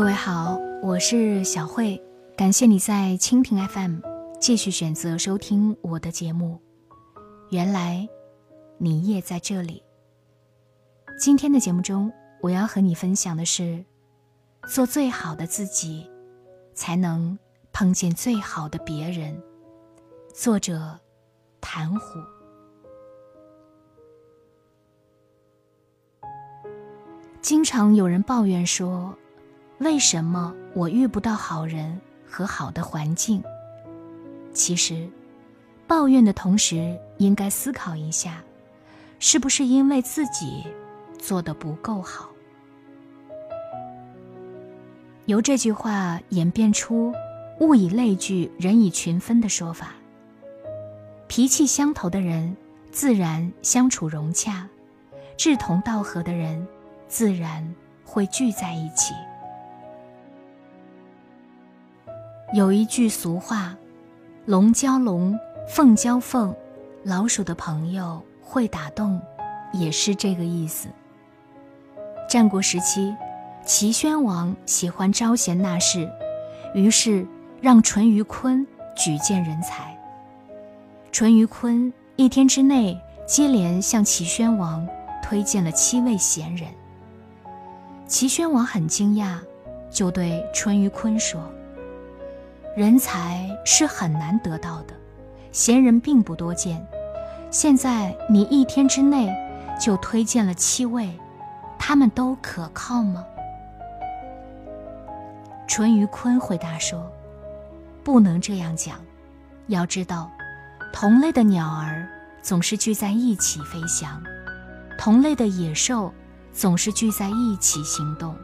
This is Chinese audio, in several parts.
各位好，我是小慧，感谢你在蜻蜓 FM 继续选择收听我的节目。原来你也在这里。今天的节目中，我要和你分享的是：做最好的自己，才能碰见最好的别人。作者：谭虎。经常有人抱怨说。为什么我遇不到好人和好的环境？其实，抱怨的同时，应该思考一下，是不是因为自己做的不够好？由这句话演变出“物以类聚，人以群分”的说法。脾气相投的人，自然相处融洽；志同道合的人，自然会聚在一起。有一句俗话：“龙交龙，凤交凤，老鼠的朋友会打洞”，也是这个意思。战国时期，齐宣王喜欢招贤纳士，于是让淳于髡举荐人才。淳于髡一天之内接连向齐宣王推荐了七位贤人。齐宣王很惊讶，就对淳于髡说。人才是很难得到的，贤人并不多见。现在你一天之内就推荐了七位，他们都可靠吗？淳于髡回答说：“不能这样讲。要知道，同类的鸟儿总是聚在一起飞翔，同类的野兽总是聚在一起行动。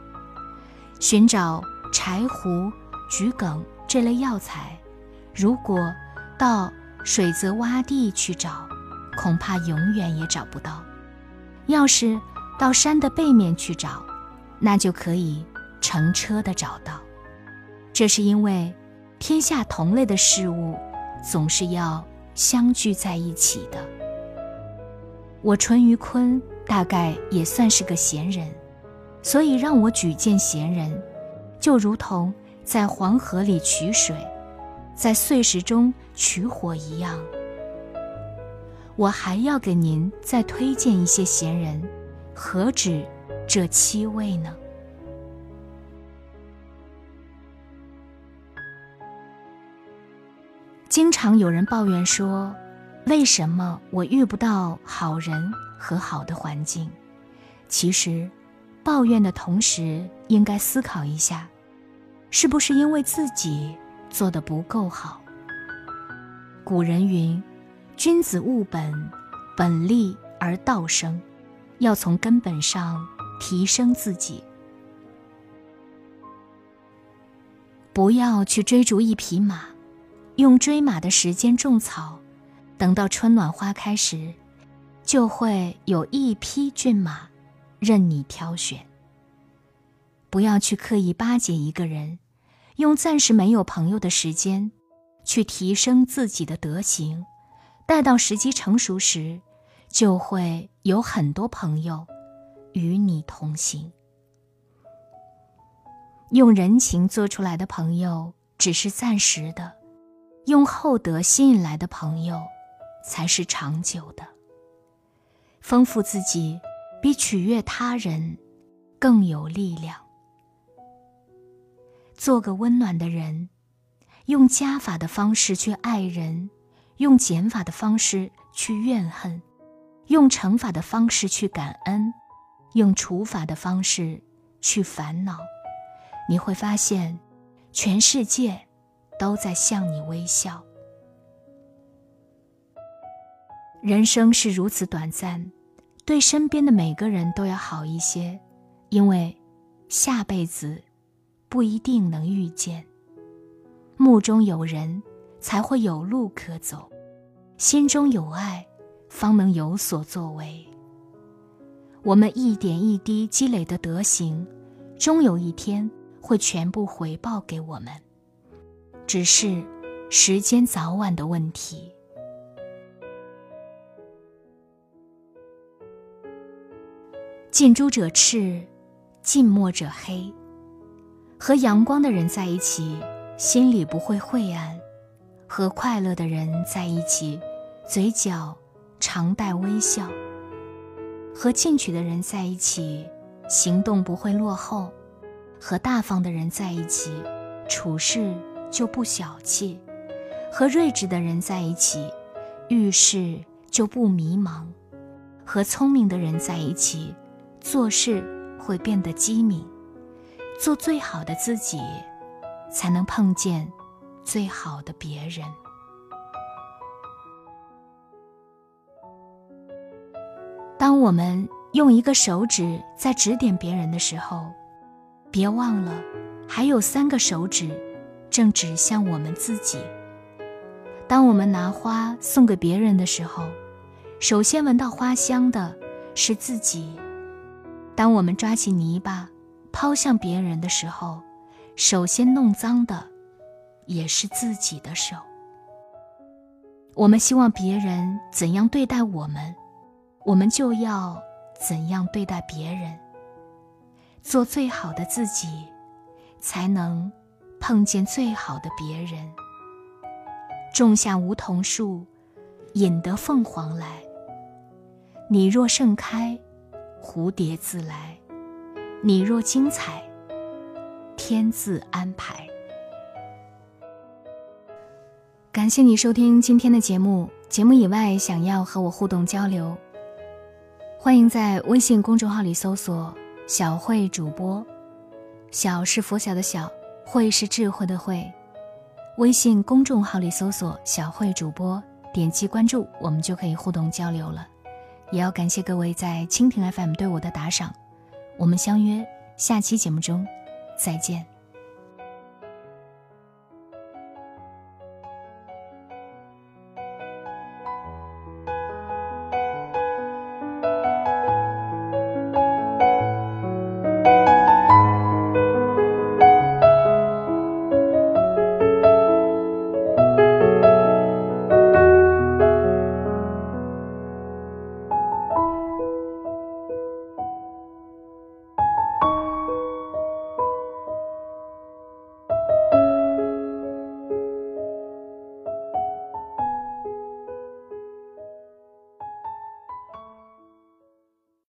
寻找柴胡、桔梗。”这类药材，如果到水泽洼地去找，恐怕永远也找不到；要是到山的背面去找，那就可以乘车的找到。这是因为天下同类的事物总是要相聚在一起的。我淳于髡大概也算是个闲人，所以让我举荐贤人，就如同。在黄河里取水，在碎石中取火一样。我还要给您再推荐一些贤人，何止这七位呢？经常有人抱怨说：“为什么我遇不到好人和好的环境？”其实，抱怨的同时，应该思考一下。是不是因为自己做的不够好？古人云：“君子务本，本立而道生。”要从根本上提升自己，不要去追逐一匹马，用追马的时间种草，等到春暖花开时，就会有一匹骏马任你挑选。不要去刻意巴结一个人。用暂时没有朋友的时间，去提升自己的德行，待到时机成熟时，就会有很多朋友与你同行。用人情做出来的朋友只是暂时的，用厚德吸引来的朋友才是长久的。丰富自己，比取悦他人更有力量。做个温暖的人，用加法的方式去爱人，用减法的方式去怨恨，用乘法的方式去感恩，用除法的方式去烦恼，你会发现，全世界都在向你微笑。人生是如此短暂，对身边的每个人都要好一些，因为下辈子。不一定能遇见。目中有人，才会有路可走；心中有爱，方能有所作为。我们一点一滴积累的德行，终有一天会全部回报给我们，只是时间早晚的问题。近朱者赤，近墨者黑。和阳光的人在一起，心里不会晦暗；和快乐的人在一起，嘴角常带微笑；和进取的人在一起，行动不会落后；和大方的人在一起，处事就不小气；和睿智的人在一起，遇事就不迷茫；和聪明的人在一起，做事会变得机敏。做最好的自己，才能碰见最好的别人。当我们用一个手指在指点别人的时候，别忘了还有三个手指正指向我们自己。当我们拿花送给别人的时候，首先闻到花香的是自己。当我们抓起泥巴，抛向别人的时候，首先弄脏的也是自己的手。我们希望别人怎样对待我们，我们就要怎样对待别人。做最好的自己，才能碰见最好的别人。种下梧桐树，引得凤凰来。你若盛开，蝴蝶自来。你若精彩，天自安排。感谢你收听今天的节目。节目以外，想要和我互动交流，欢迎在微信公众号里搜索“小慧主播”，小是佛小的小，慧是智慧的慧。微信公众号里搜索“小慧主播”，点击关注，我们就可以互动交流了。也要感谢各位在蜻蜓 FM 对我的打赏。我们相约下期节目中，再见。